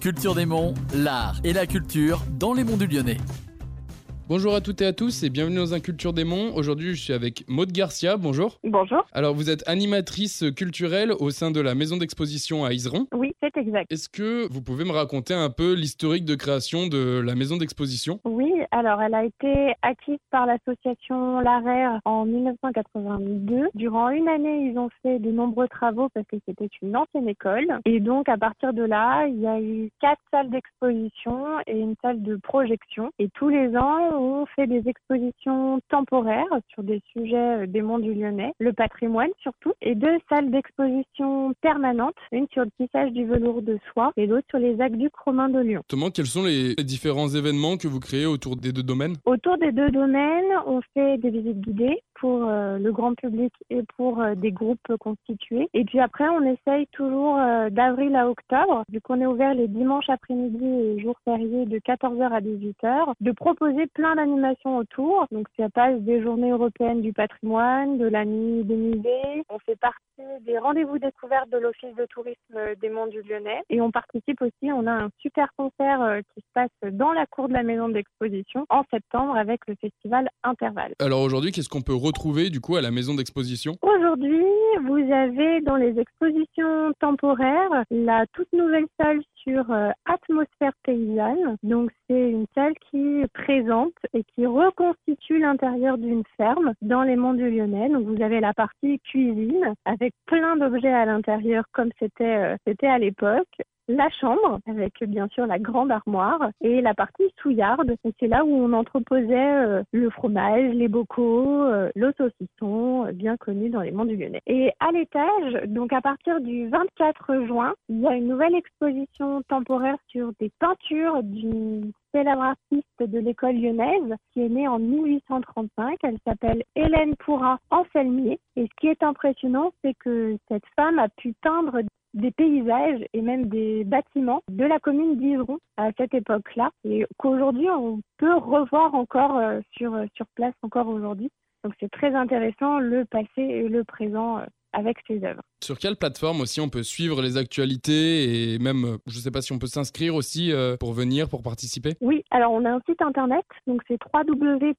Culture des Monts, l'art et la culture dans les monts du Lyonnais. Bonjour à toutes et à tous et bienvenue dans un Culture des Monts. Aujourd'hui, je suis avec Maude Garcia. Bonjour. Bonjour. Alors, vous êtes animatrice culturelle au sein de la maison d'exposition à Iseron. Oui, c'est exact. Est-ce que vous pouvez me raconter un peu l'historique de création de la maison d'exposition? Oui, alors elle a été acquise par l'association L'Arère en 1982. Durant une année, ils ont fait de nombreux travaux parce que c'était une ancienne école. Et donc, à partir de là, il y a eu quatre salles d'exposition et une salle de projection. Et tous les ans, on fait des expositions temporaires sur des sujets euh, des monts du Lyonnais, le patrimoine surtout, et deux salles d'exposition permanentes, une sur le tissage du velours de soie et l'autre sur les aqueducs romains de Lyon. Justement, quels sont les différents événements que vous créez autour des deux Autour des deux domaines, on fait des visites guidées pour euh, le grand public et pour euh, des groupes constitués. Et puis après, on essaye toujours euh, d'avril à octobre, vu qu'on est ouvert les dimanches après-midi et jours fériés de 14h à 18h, de proposer plein d'animations autour. Donc ça passe des journées européennes du patrimoine, de la nuit des musées. On fait partie des rendez-vous découvertes de l'Office de tourisme des Monts du Lyonnais. Et on participe aussi, on a un super concert qui se passe dans la cour de la maison d'exposition en septembre avec le festival Intervalle. Alors aujourd'hui, qu'est-ce qu'on peut retrouver du coup à la maison d'exposition Aujourd'hui, vous avez dans les expositions temporaires la toute nouvelle salle sur euh, atmosphère paysanne. Donc c'est une salle qui présente et qui reconstitue l'intérieur d'une ferme dans les monts du Lyonnais. Donc vous avez la partie cuisine avec plein d'objets à l'intérieur comme c'était euh, c'était à l'époque la chambre avec bien sûr la grande armoire et la partie souillarde. Et c'est là où on entreposait euh, le fromage, les bocaux, euh, le saucisson, euh, bien connu dans les monts du Lyonnais. Et à l'étage, donc à partir du 24 juin, il y a une nouvelle exposition temporaire sur des peintures d'une célèbre artiste de l'école lyonnaise qui est née en 1835. Elle s'appelle Hélène Pourra Anselmier. Et ce qui est impressionnant, c'est que cette femme a pu peindre des paysages et même des bâtiments de la commune d'Ivron à cette époque-là et qu'aujourd'hui on peut revoir encore euh, sur, sur place encore aujourd'hui. Donc c'est très intéressant le passé et le présent euh, avec ces œuvres. Sur quelle plateforme aussi on peut suivre les actualités et même, euh, je ne sais pas si on peut s'inscrire aussi euh, pour venir, pour participer? Oui, alors on a un site internet, donc c'est www.arer.org.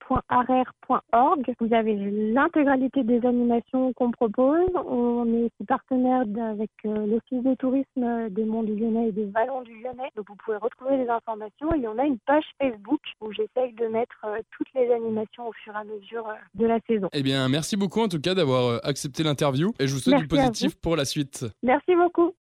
Vous avez l'intégralité des animations qu'on propose. On est aussi partenaire avec euh, l'Office de tourisme des Monts du Lyonnais et des Vallons du Lyonnais. Donc vous pouvez retrouver les informations et on a une page Facebook où j'essaye de mettre toutes les animations au fur et à mesure de la saison. Eh bien, merci beaucoup en tout cas d'avoir accepté l'interview et je vous souhaite Merci du positif pour la suite. Merci beaucoup.